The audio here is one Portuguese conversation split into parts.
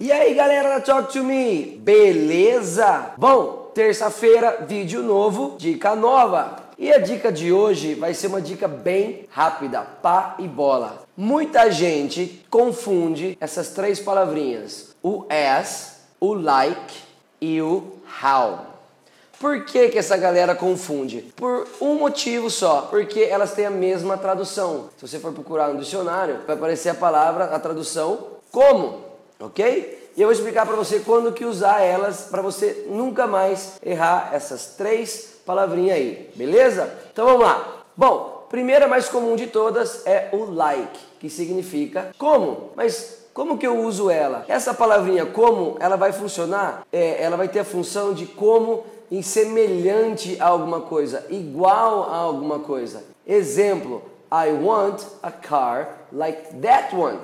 E aí galera da Talk to Me, beleza? Bom, terça-feira, vídeo novo, dica nova. E a dica de hoje vai ser uma dica bem rápida, pá e bola. Muita gente confunde essas três palavrinhas, o as, o like e o how. Por que, que essa galera confunde? Por um motivo só, porque elas têm a mesma tradução. Se você for procurar no dicionário, vai aparecer a palavra, a tradução como, ok? E eu vou explicar para você quando que usar elas para você nunca mais errar essas três palavrinhas aí, beleza? Então vamos lá. Bom, primeira mais comum de todas é o like, que significa como, mas como que eu uso ela? Essa palavrinha como, ela vai funcionar, é, ela vai ter a função de como em semelhante a alguma coisa, igual a alguma coisa. Exemplo, I want a car like that one.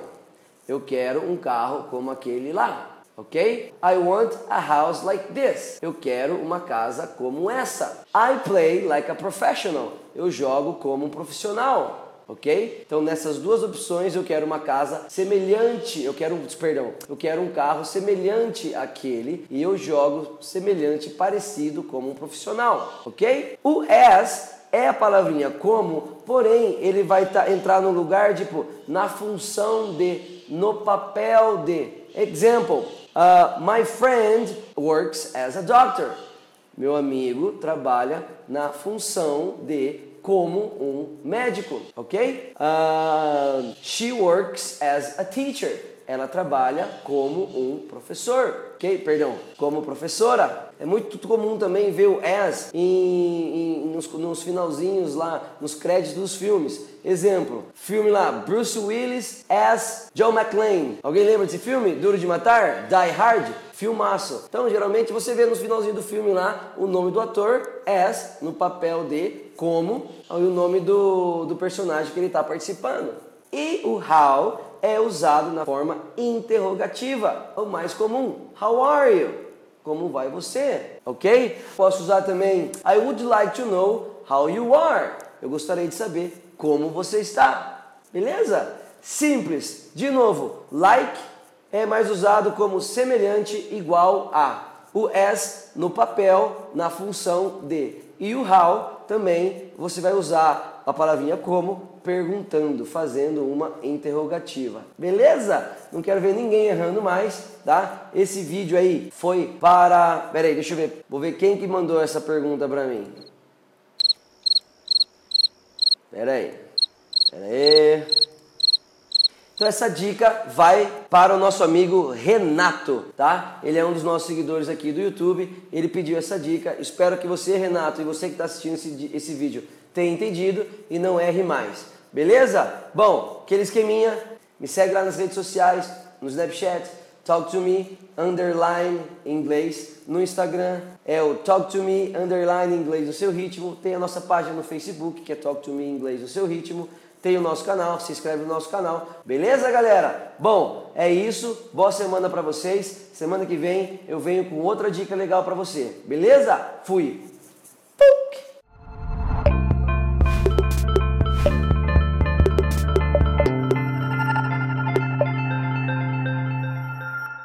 Eu quero um carro como aquele lá. Ok? I want a house like this. Eu quero uma casa como essa. I play like a professional. Eu jogo como um profissional ok? Então nessas duas opções eu quero uma casa semelhante, eu quero, perdão, eu quero um carro semelhante àquele e eu jogo semelhante, parecido como um profissional, ok? O as é a palavrinha como, porém ele vai tá, entrar no lugar tipo na função de, no papel de. Example: uh, My friend works as a doctor. Meu amigo trabalha na função de como um médico, ok? Uh, she works as a teacher. Ela trabalha como um professor, ok? Perdão, como professora. É muito comum também ver o as em, em, nos, nos finalzinhos lá, nos créditos dos filmes. Exemplo, filme lá, Bruce Willis as John McClane. Alguém lembra desse filme? Duro de Matar? Die Hard? Filmaço. Então, geralmente você vê no finalzinho do filme lá o nome do ator as no papel de como e o nome do, do personagem que ele está participando. E o how é usado na forma interrogativa, o mais comum. How are you? Como vai você? Ok? Posso usar também I would like to know how you are. Eu gostaria de saber como você está. Beleza? Simples. De novo, like é mais usado como semelhante, igual a. O as no papel, na função de. E o how também você vai usar a palavrinha como perguntando, fazendo uma interrogativa. Beleza? Não quero ver ninguém errando mais, tá? Esse vídeo aí foi para. Pera aí, deixa eu ver. Vou ver quem que mandou essa pergunta para mim. Pera aí. Pera aí. Então essa dica vai para o nosso amigo Renato, tá? Ele é um dos nossos seguidores aqui do YouTube. Ele pediu essa dica. Espero que você, Renato, e você que está assistindo esse, esse vídeo tenha entendido e não erre mais. Beleza? Bom, aquele esqueminha. Me segue lá nas redes sociais, no Snapchat, Talk to Me, underline inglês. No Instagram é o Talk to Me, underline inglês no seu ritmo. Tem a nossa página no Facebook, que é Talk to Me inglês no seu ritmo tem o nosso canal, se inscreve no nosso canal. Beleza, galera? Bom, é isso. Boa semana para vocês. Semana que vem eu venho com outra dica legal para você. Beleza? Fui.